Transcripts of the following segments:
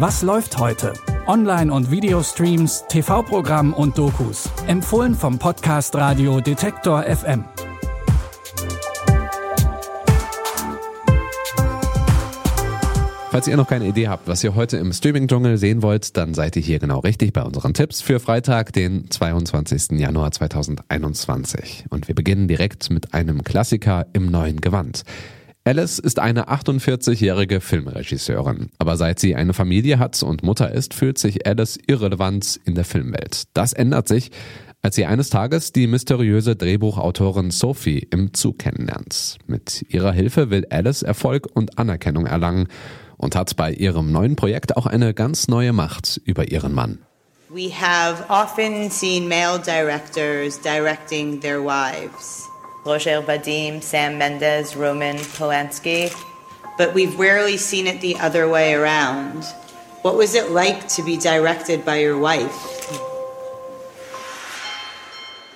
Was läuft heute? Online- und Videostreams, TV-Programm und Dokus. Empfohlen vom Podcast Radio Detektor FM. Falls ihr noch keine Idee habt, was ihr heute im Streaming-Dschungel sehen wollt, dann seid ihr hier genau richtig bei unseren Tipps für Freitag, den 22. Januar 2021. Und wir beginnen direkt mit einem Klassiker im neuen Gewand. Alice ist eine 48-jährige Filmregisseurin. Aber seit sie eine Familie hat und Mutter ist, fühlt sich Alice irrelevant in der Filmwelt. Das ändert sich, als sie eines Tages die mysteriöse Drehbuchautorin Sophie im Zug kennenlernt. Mit ihrer Hilfe will Alice Erfolg und Anerkennung erlangen und hat bei ihrem neuen Projekt auch eine ganz neue Macht über ihren Mann. We have often seen male directors directing their wives. Roger Vadim, Sam Mendes, Roman Polanski. But we've rarely seen it the other way around. What was it like to be directed by your wife?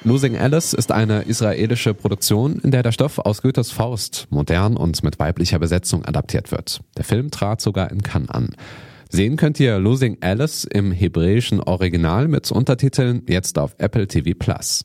Losing Alice ist eine israelische Produktion, in der der Stoff aus Goethes Faust modern und mit weiblicher Besetzung adaptiert wird. Der Film trat sogar in Cannes an. Sehen könnt ihr Losing Alice im hebräischen Original mit Untertiteln jetzt auf Apple TV Plus.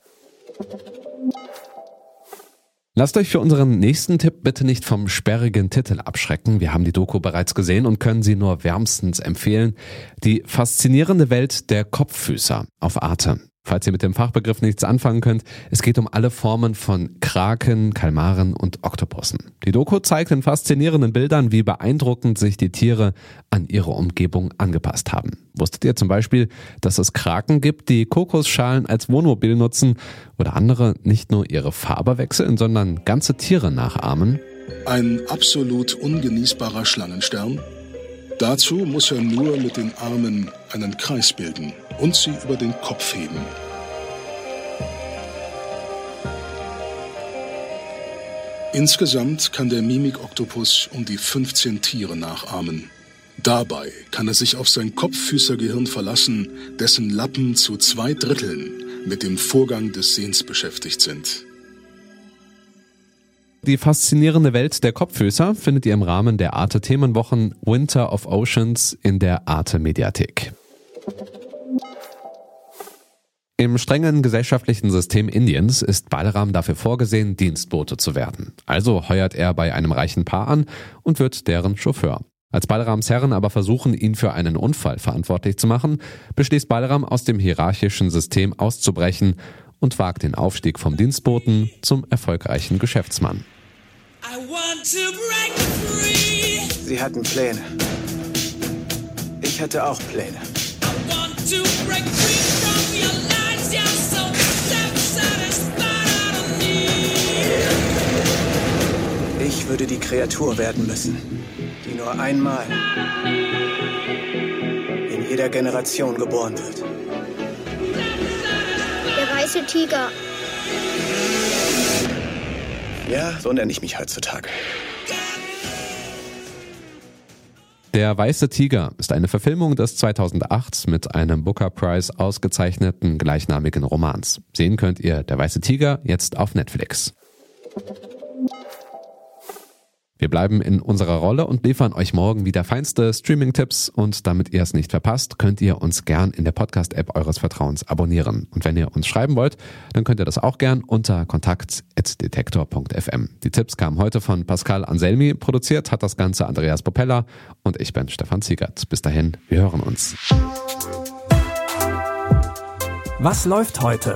Lasst euch für unseren nächsten Tipp bitte nicht vom sperrigen Titel abschrecken. Wir haben die Doku bereits gesehen und können sie nur wärmstens empfehlen. Die faszinierende Welt der Kopffüßer auf Arte. Falls ihr mit dem Fachbegriff nichts anfangen könnt, es geht um alle Formen von Kraken, Kalmaren und Oktopussen. Die Doku zeigt in faszinierenden Bildern, wie beeindruckend sich die Tiere an ihre Umgebung angepasst haben. Wusstet ihr zum Beispiel, dass es Kraken gibt, die Kokosschalen als Wohnmobil nutzen oder andere nicht nur ihre Farbe wechseln, sondern ganze Tiere nachahmen? Ein absolut ungenießbarer Schlangenstern? Dazu muss er nur mit den Armen einen Kreis bilden und sie über den Kopf heben. Insgesamt kann der Mimik-Oktopus um die 15 Tiere nachahmen. Dabei kann er sich auf sein Kopffüßergehirn verlassen, dessen Lappen zu zwei Dritteln mit dem Vorgang des Sehens beschäftigt sind. Die faszinierende Welt der Kopffüßer findet ihr im Rahmen der Arte Themenwochen Winter of Oceans in der Arte Mediathek. Im strengen gesellschaftlichen System Indiens ist Balaram dafür vorgesehen, Dienstbote zu werden. Also heuert er bei einem reichen Paar an und wird deren Chauffeur. Als Balarams Herren aber versuchen, ihn für einen Unfall verantwortlich zu machen, beschließt Balaram aus dem hierarchischen System auszubrechen und wagt den Aufstieg vom Dienstboten zum erfolgreichen Geschäftsmann. Sie hatten Pläne. Ich hatte auch Pläne. Ich würde die Kreatur werden müssen, die nur einmal in jeder Generation geboren wird. Der weiße Tiger. Ja, so nenne ich mich heutzutage. Der Weiße Tiger ist eine Verfilmung des 2008 mit einem Booker Prize ausgezeichneten gleichnamigen Romans. Sehen könnt ihr Der Weiße Tiger jetzt auf Netflix. Wir bleiben in unserer Rolle und liefern euch morgen wieder feinste Streaming-Tipps und damit ihr es nicht verpasst, könnt ihr uns gern in der Podcast-App eures Vertrauens abonnieren. Und wenn ihr uns schreiben wollt, dann könnt ihr das auch gern unter kontakt.detektor.fm. Die Tipps kamen heute von Pascal Anselmi, produziert hat das Ganze Andreas Popella und ich bin Stefan Ziegert. Bis dahin, wir hören uns. Was läuft heute?